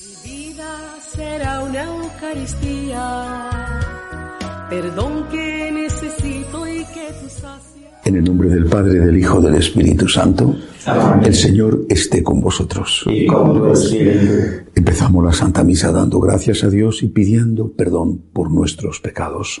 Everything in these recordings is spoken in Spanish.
Mi vida será una Eucaristía, perdón que necesito y que tú. En el nombre del Padre, del Hijo, del Espíritu Santo, el Señor esté con vosotros. Y con tu espíritu. Empezamos la Santa Misa dando gracias a Dios y pidiendo perdón por nuestros pecados.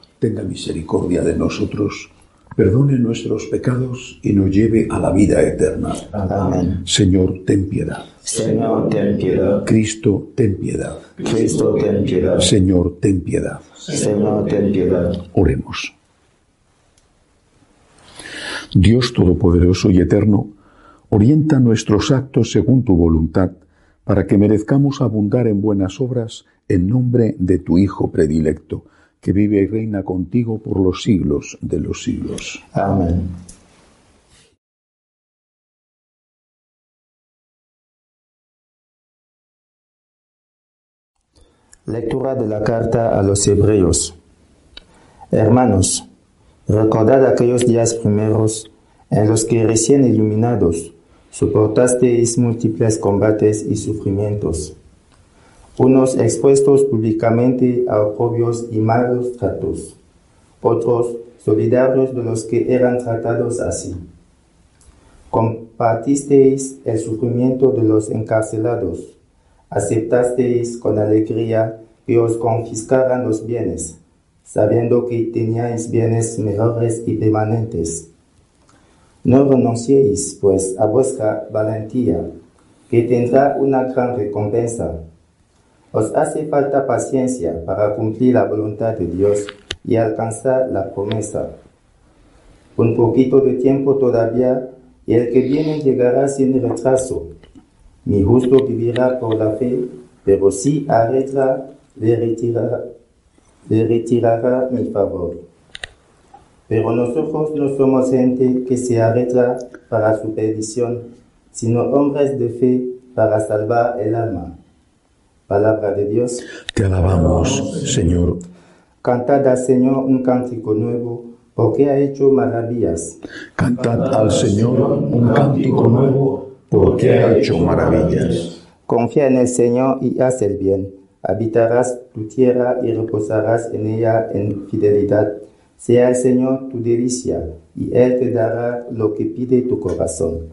tenga misericordia de nosotros, perdone nuestros pecados y nos lleve a la vida eterna. Amén. Señor, ten piedad. Señor, ten piedad. Cristo, ten piedad. Cristo, ten piedad. Señor, ten piedad. Señor, ten piedad. Oremos. Dios Todopoderoso y Eterno, orienta nuestros actos según tu voluntad, para que merezcamos abundar en buenas obras en nombre de tu Hijo predilecto, que vive y reina contigo por los siglos de los siglos. Amén. Lectura de la carta a los Hebreos. Hermanos, recordad aquellos días primeros en los que recién iluminados soportasteis múltiples combates y sufrimientos, unos expuestos públicamente a oprobios y malos tratos, otros solidarios de los que eran tratados así. Compartisteis el sufrimiento de los encarcelados, aceptasteis con alegría que os confiscaran los bienes, sabiendo que teníais bienes mejores y permanentes. No renunciéis, pues, a vuestra valentía, que tendrá una gran recompensa. Os hace falta paciencia para cumplir la voluntad de Dios y alcanzar la promesa. Un poquito de tiempo todavía y el que viene llegará sin retraso. Mi justo vivirá por la fe, pero si arretra, le retirará, mi favor. Pero nosotros no somos gente que se arretra para su perdición, sino hombres de fe para salvar el alma. Palabra de Dios. Te alabamos, Señor. Cantad al Señor un cántico nuevo, porque ha hecho maravillas. Cantad al Señor un cántico nuevo, porque ha hecho maravillas. Confía en el Señor y haz el bien. Habitarás tu tierra y reposarás en ella en fidelidad. Sea el Señor tu delicia, y Él te dará lo que pide tu corazón.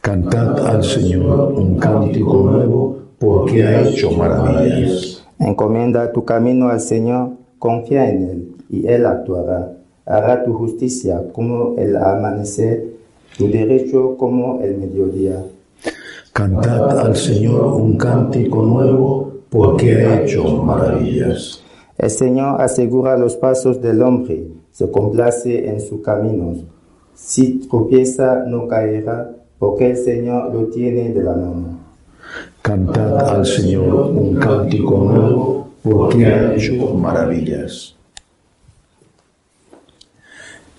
Cantad al Señor un cántico nuevo, porque ha hecho maravillas. Encomienda tu camino al Señor, confía en Él, y Él actuará. Hará tu justicia como el amanecer, tu derecho como el mediodía. Cantad al Señor un cántico nuevo, porque ha hecho maravillas. El Señor asegura los pasos del hombre, se complace en sus caminos. Si tropieza, no caerá, porque el Señor lo tiene de la mano. Cantad al Señor un cántico nuevo, porque ha hecho maravillas.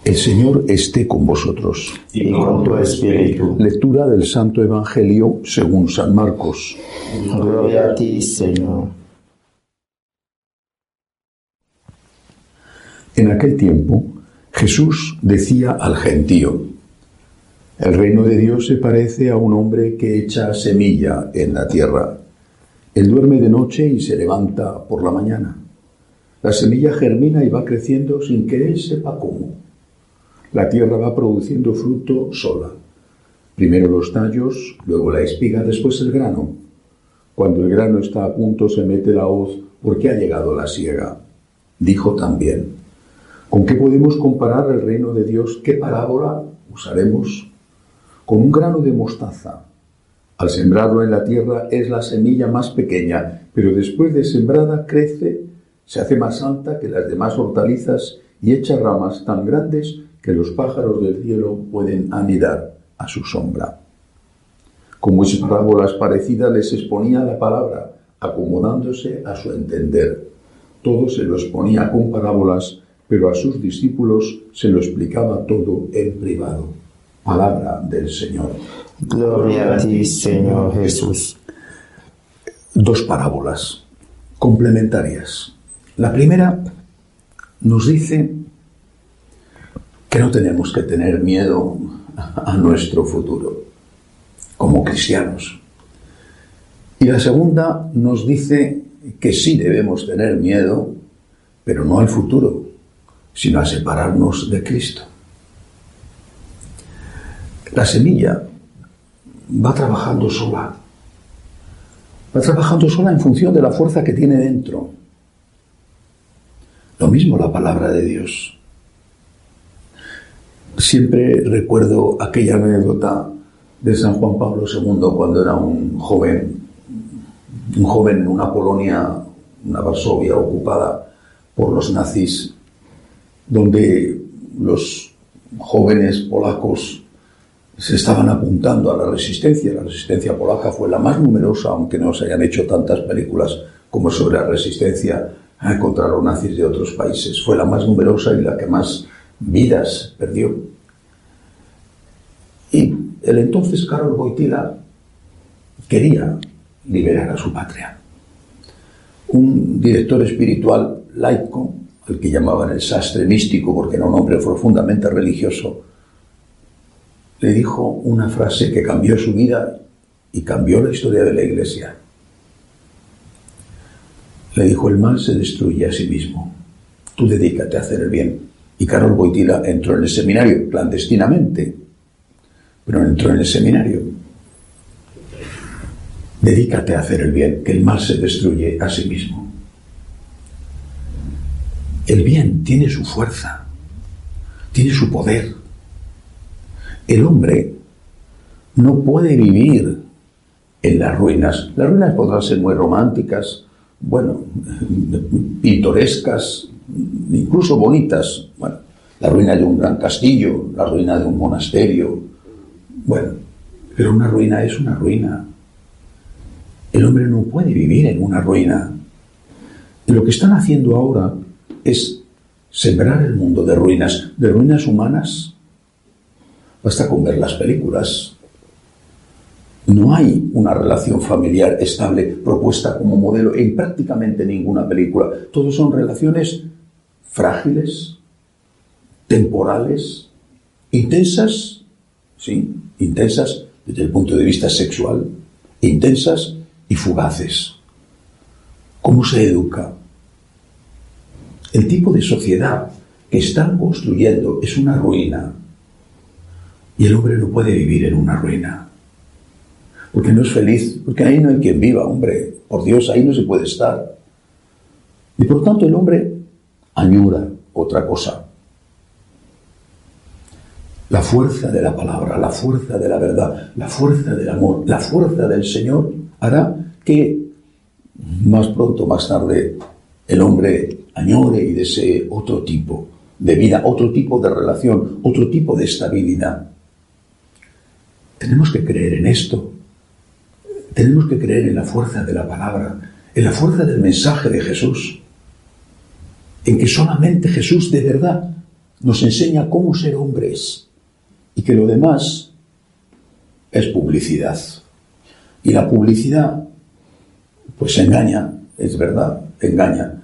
El Señor esté con vosotros. Y con tu espíritu. Lectura del Santo Evangelio según San Marcos. Gloria a ti, Señor. En aquel tiempo, Jesús decía al gentío, el reino de Dios se parece a un hombre que echa semilla en la tierra. Él duerme de noche y se levanta por la mañana. La semilla germina y va creciendo sin que él sepa cómo. La tierra va produciendo fruto sola. Primero los tallos, luego la espiga, después el grano. Cuando el grano está a punto se mete la hoz porque ha llegado la siega. Dijo también, ¿con qué podemos comparar el reino de Dios? ¿Qué parábola usaremos? Con un grano de mostaza. Al sembrarlo en la tierra es la semilla más pequeña, pero después de sembrada crece, se hace más alta que las demás hortalizas y echa ramas tan grandes que los pájaros del cielo pueden anidar a su sombra. Con muchas parábolas parecidas les exponía la palabra, acomodándose a su entender. Todo se lo exponía con parábolas, pero a sus discípulos se lo explicaba todo en privado. Palabra del Señor. Gloria a ti, Señor Jesús. Dos parábolas complementarias. La primera nos dice que no tenemos que tener miedo a nuestro futuro como cristianos. Y la segunda nos dice que sí debemos tener miedo, pero no al futuro, sino a separarnos de Cristo. La semilla va trabajando sola. Va trabajando sola en función de la fuerza que tiene dentro. Lo mismo la palabra de Dios. Siempre recuerdo aquella anécdota de San Juan Pablo II cuando era un joven, un joven en una Polonia, una Varsovia ocupada por los nazis, donde los jóvenes polacos se estaban apuntando a la resistencia. La resistencia polaca fue la más numerosa, aunque no se hayan hecho tantas películas como sobre la resistencia contra los nazis de otros países. Fue la más numerosa y la que más vidas perdió. Y el entonces Karol Wojtyla quería liberar a su patria. Un director espiritual laico, al que llamaban el sastre místico porque era un hombre profundamente religioso, le dijo una frase que cambió su vida y cambió la historia de la iglesia. Le dijo, el mal se destruye a sí mismo. Tú dedícate a hacer el bien. Y Carol Boitila entró en el seminario clandestinamente, pero entró en el seminario. Dedícate a hacer el bien, que el mal se destruye a sí mismo. El bien tiene su fuerza, tiene su poder. El hombre no puede vivir en las ruinas. Las ruinas podrán ser muy románticas, bueno, pintorescas, incluso bonitas. Bueno, la ruina de un gran castillo, la ruina de un monasterio. Bueno, pero una ruina es una ruina. El hombre no puede vivir en una ruina. Lo que están haciendo ahora es sembrar el mundo de ruinas, de ruinas humanas. Basta con ver las películas. No hay una relación familiar estable propuesta como modelo en prácticamente ninguna película. Todos son relaciones frágiles, temporales, intensas, sí, intensas desde el punto de vista sexual, intensas y fugaces. ¿Cómo se educa? El tipo de sociedad que están construyendo es una ruina. Y el hombre no puede vivir en una ruina porque no es feliz, porque ahí no hay quien viva, hombre, por Dios, ahí no se puede estar. Y por tanto el hombre añora otra cosa. La fuerza de la palabra, la fuerza de la verdad, la fuerza del amor, la fuerza del Señor hará que más pronto, más tarde, el hombre añore y desee otro tipo de vida, otro tipo de relación, otro tipo de estabilidad. Tenemos que creer en esto. Tenemos que creer en la fuerza de la palabra, en la fuerza del mensaje de Jesús, en que solamente Jesús de verdad nos enseña cómo ser hombres y que lo demás es publicidad. Y la publicidad, pues engaña, es verdad, engaña,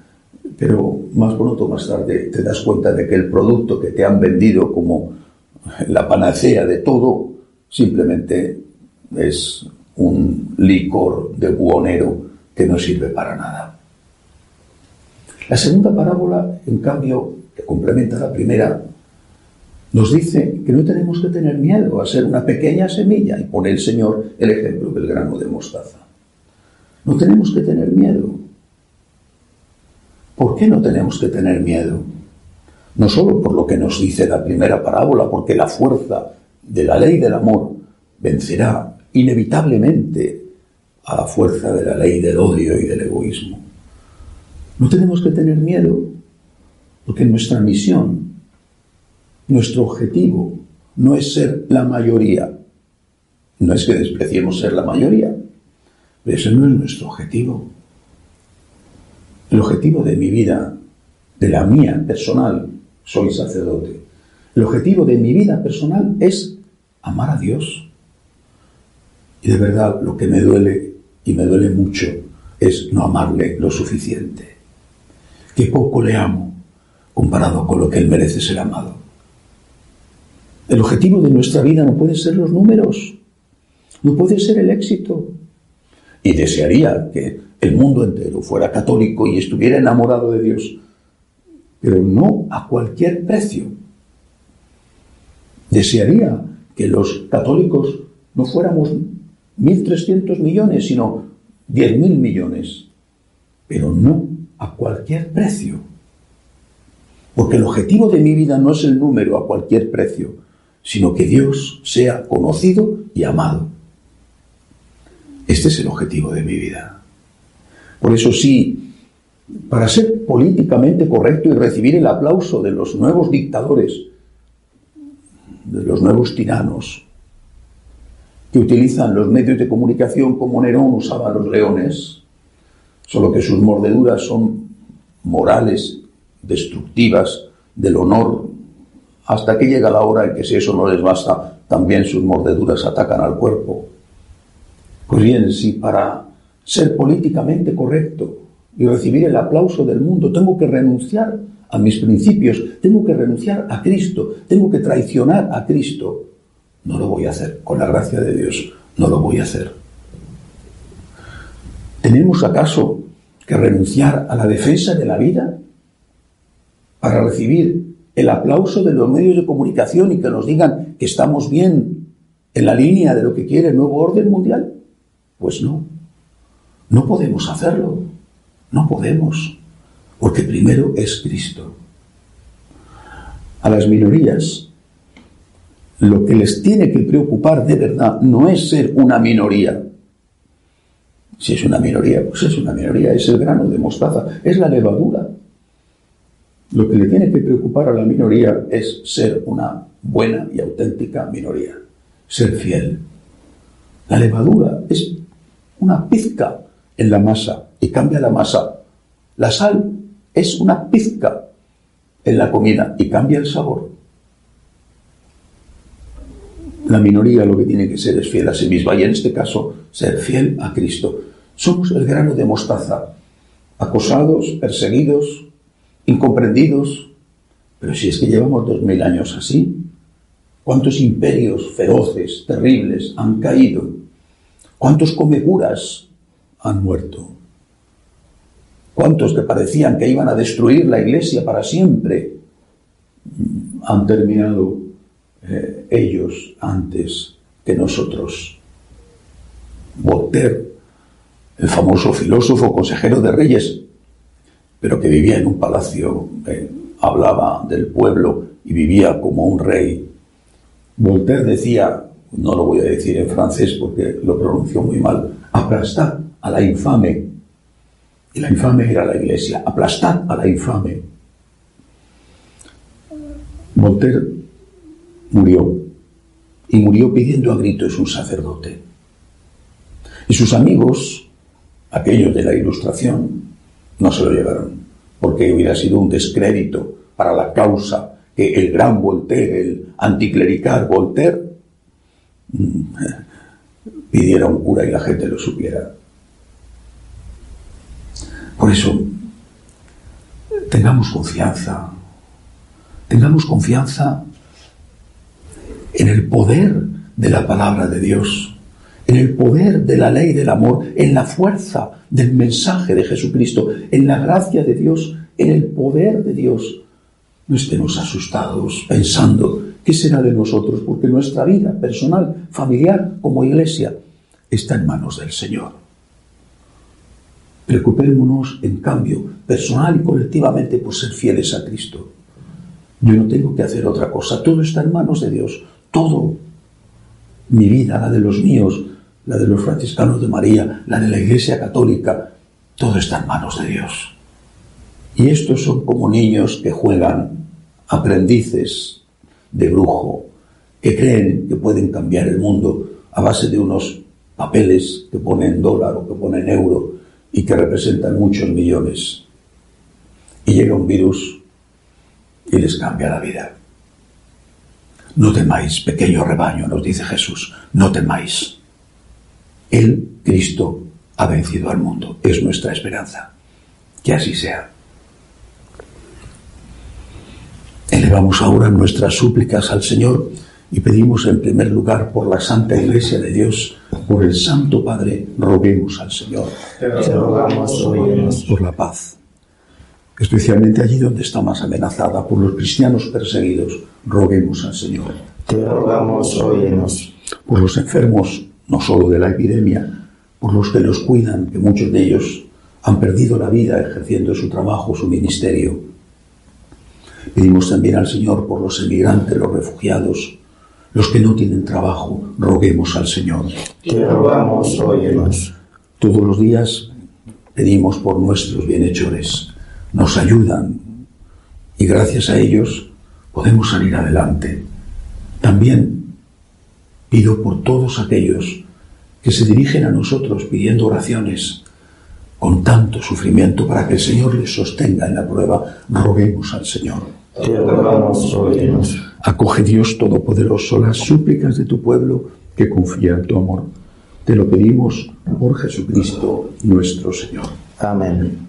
pero más pronto o más tarde te das cuenta de que el producto que te han vendido como la panacea de todo simplemente es un licor de buonero que no sirve para nada. La segunda parábola, en cambio, que complementa la primera, nos dice que no tenemos que tener miedo a ser una pequeña semilla y pone el Señor el ejemplo del grano de mostaza. No tenemos que tener miedo. ¿Por qué no tenemos que tener miedo? No solo por lo que nos dice la primera parábola, porque la fuerza de la ley del amor vencerá inevitablemente a la fuerza de la ley del odio y del egoísmo. No tenemos que tener miedo Porque nuestra misión, nuestro objetivo, no es ser la mayoría. No es que despreciemos ser la mayoría, pero ese no es nuestro objetivo. El objetivo de mi vida, de la mía personal, soy sacerdote. El objetivo de mi vida personal es amar a Dios. Y de verdad lo que me duele, y me duele mucho, es no amarle lo suficiente. Que poco le amo comparado con lo que Él merece ser amado. El objetivo de nuestra vida no puede ser los números, no puede ser el éxito. Y desearía que el mundo entero fuera católico y estuviera enamorado de Dios, pero no a cualquier precio. Desearía que los católicos no fuéramos 1.300 millones, sino 10.000 millones, pero no a cualquier precio. Porque el objetivo de mi vida no es el número a cualquier precio, sino que Dios sea conocido y amado. Este es el objetivo de mi vida. Por eso sí, para ser políticamente correcto y recibir el aplauso de los nuevos dictadores, de los nuevos tiranos, que utilizan los medios de comunicación como Nerón usaba los leones, solo que sus mordeduras son morales, destructivas del honor, hasta que llega la hora en que si eso no les basta, también sus mordeduras atacan al cuerpo. Pues bien, si para ser políticamente correcto y recibir el aplauso del mundo tengo que renunciar a mis principios, tengo que renunciar a Cristo, tengo que traicionar a Cristo, no lo voy a hacer. Con la gracia de Dios, no lo voy a hacer. ¿Tenemos acaso que renunciar a la defensa de la vida para recibir el aplauso de los medios de comunicación y que nos digan que estamos bien en la línea de lo que quiere el nuevo orden mundial? Pues no, no podemos hacerlo, no podemos, porque primero es Cristo. A las minorías lo que les tiene que preocupar de verdad no es ser una minoría. Si es una minoría, pues es una minoría, es el grano de mostaza, es la levadura. Lo que le tiene que preocupar a la minoría es ser una buena y auténtica minoría, ser fiel. La levadura es una pizca en la masa y cambia la masa. La sal es una pizca en la comida y cambia el sabor. La minoría lo que tiene que ser es fiel a sí misma y en este caso ser fiel a Cristo. Somos el grano de mostaza, acosados, perseguidos, incomprendidos, pero si es que llevamos dos mil años así, ¿cuántos imperios feroces, terribles han caído? ¿Cuántos comecuras han muerto? ¿Cuántos que parecían que iban a destruir la iglesia para siempre han terminado eh, ellos antes que nosotros. Voltaire, el famoso filósofo consejero de reyes, pero que vivía en un palacio, eh, hablaba del pueblo y vivía como un rey. Voltaire decía, no lo voy a decir en francés porque lo pronunció muy mal, aplastad a la infame. Y la infame era la iglesia, aplastad a la infame. Voltaire murió. Y murió pidiendo a gritos un sacerdote. Y sus amigos, aquellos de la ilustración, no se lo llevaron, porque hubiera sido un descrédito para la causa que el gran Voltaire, el anticlerical Voltaire, mm, pidiera un cura y la gente lo supiera. Por eso, tengamos confianza, tengamos confianza en el poder de la palabra de Dios, en el poder de la ley del amor, en la fuerza del mensaje de Jesucristo, en la gracia de Dios, en el poder de Dios. No estemos asustados pensando qué será de nosotros, porque nuestra vida personal, familiar, como iglesia, está en manos del Señor. Preocupémonos, en cambio, personal y colectivamente, por ser fieles a Cristo. Yo no tengo que hacer otra cosa, todo está en manos de Dios todo, mi vida, la de los míos, la de los franciscanos de María, la de la Iglesia Católica, todo está en manos de Dios. Y estos son como niños que juegan, aprendices de brujo, que creen que pueden cambiar el mundo a base de unos papeles que ponen dólar o que ponen euro y que representan muchos millones. Y llega un virus y les cambia la vida. No temáis, pequeño rebaño, nos dice Jesús, no temáis. Él, Cristo, ha vencido al mundo. Es nuestra esperanza. Que así sea. Elevamos ahora nuestras súplicas al Señor y pedimos en primer lugar por la Santa Iglesia de Dios, por el Santo Padre, roguemos al Señor. Te rogamos, óyenos. Por la paz, especialmente allí donde está más amenazada, por los cristianos perseguidos, roguemos al Señor. Te rogamos, óyenos. Por los enfermos, no solo de la epidemia, por los que los cuidan, que muchos de ellos han perdido la vida ejerciendo su trabajo, su ministerio. Pedimos también al Señor por los emigrantes, los refugiados, los que no tienen trabajo, roguemos al Señor. Te rogamos, óyenos. Todos los días pedimos por nuestros bienhechores. Nos ayudan y gracias a ellos podemos salir adelante. También pido por todos aquellos que se dirigen a nosotros pidiendo oraciones con tanto sufrimiento para que el Señor les sostenga en la prueba. Roguemos al Señor. Te rogamos, óyenos. Acoge Dios Todopoderoso las súplicas de tu pueblo que confía en tu amor. Te lo pedimos por Jesucristo nuestro Señor. Amén.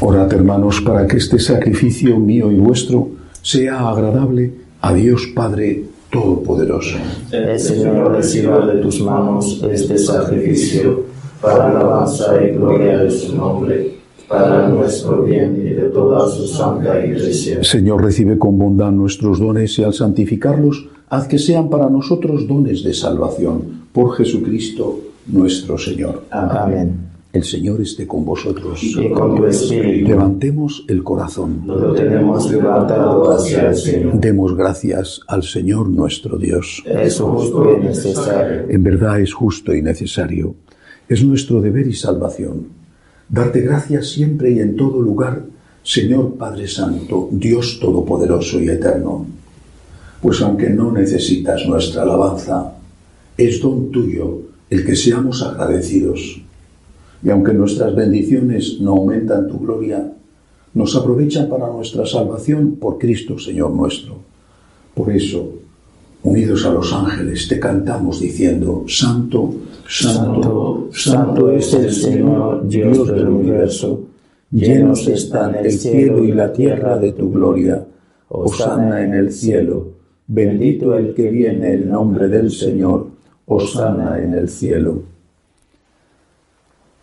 Orad, hermanos, para que este sacrificio mío y vuestro sea agradable a Dios Padre Todopoderoso. El Señor reciba de tus manos este sacrificio para alabanza y gloria de su nombre, para nuestro bien y de toda su santa iglesia. Señor, recibe con bondad nuestros dones y al santificarlos, haz que sean para nosotros dones de salvación. Por Jesucristo nuestro Señor. Amén. El Señor esté con vosotros. Y con tu espíritu Levantemos el corazón. lo tenemos levantado hacia el Señor. Demos gracias al Señor nuestro Dios. Es justo y necesario. En verdad es justo y necesario. Es nuestro deber y salvación. Darte gracias siempre y en todo lugar, Señor Padre Santo, Dios Todopoderoso y Eterno. Pues aunque no necesitas nuestra alabanza, es don tuyo el que seamos agradecidos. Y aunque nuestras bendiciones no aumentan tu gloria, nos aprovechan para nuestra salvación por Cristo Señor nuestro. Por eso, unidos a los ángeles, te cantamos diciendo, Santo, Santo, Santo es el Señor, Dios del universo. Llenos están el cielo y la tierra de tu gloria. Osana en el cielo. Bendito el que viene en nombre del Señor. Osana en el cielo.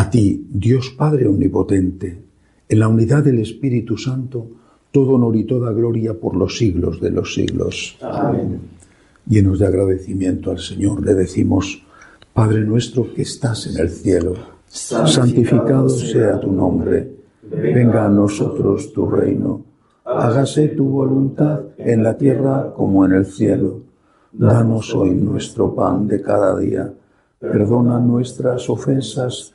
a ti, Dios Padre Omnipotente, en la unidad del Espíritu Santo, todo honor y toda gloria por los siglos de los siglos. Amén. Llenos de agradecimiento al Señor, le decimos, Padre nuestro que estás en el cielo, santificado sea tu nombre, venga a nosotros tu reino, hágase tu voluntad en la tierra como en el cielo. Danos hoy nuestro pan de cada día, perdona nuestras ofensas,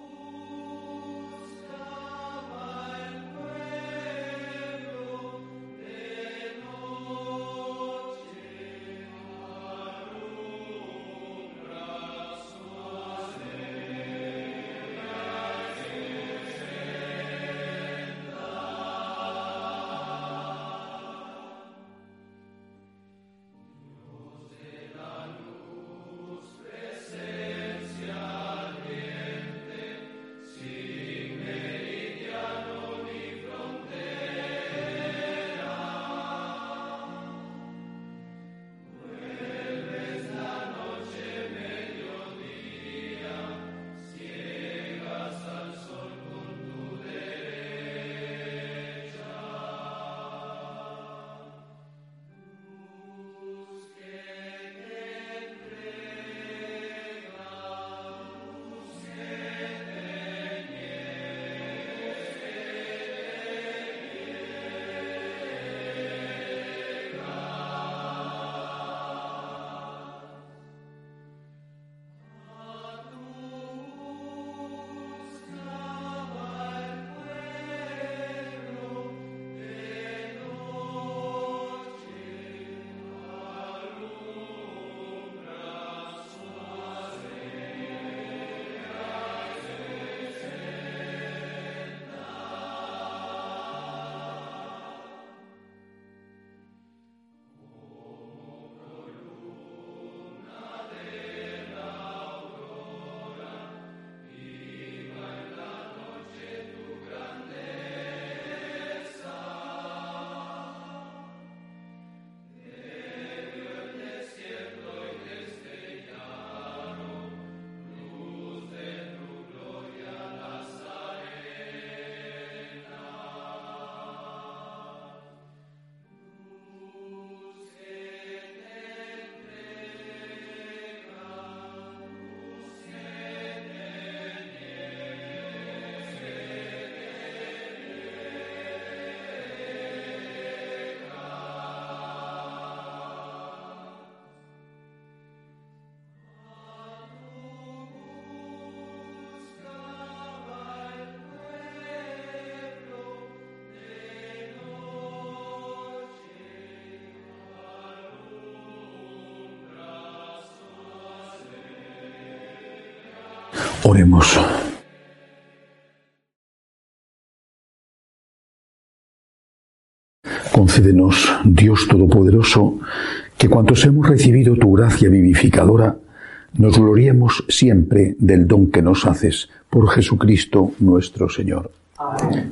Oremos. Concédenos, Dios Todopoderoso, que cuantos hemos recibido tu gracia vivificadora, nos gloriemos siempre del don que nos haces por Jesucristo nuestro Señor.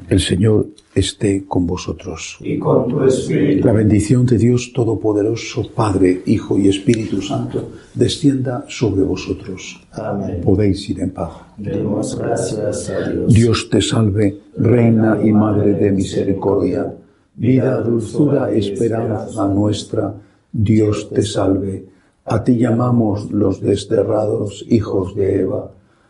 El Señor esté con vosotros. Y con tu espíritu. La bendición de Dios Todopoderoso, Padre, Hijo y Espíritu Santo, descienda sobre vosotros. Amén. Podéis ir en paz. Demos gracias a Dios. Dios te salve, Reina y Madre de Misericordia, vida, dulzura, esperanza nuestra. Dios te salve. A ti llamamos los desterrados hijos de Eva.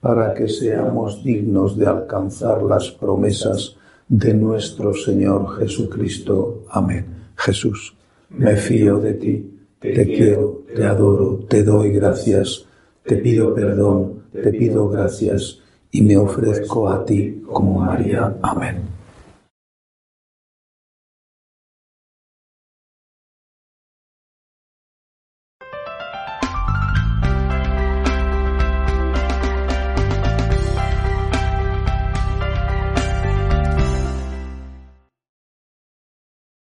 para que seamos dignos de alcanzar las promesas de nuestro Señor Jesucristo. Amén. Jesús, me fío de ti, te quiero, te adoro, te doy gracias, te pido perdón, te pido gracias y me ofrezco a ti como María. Amén.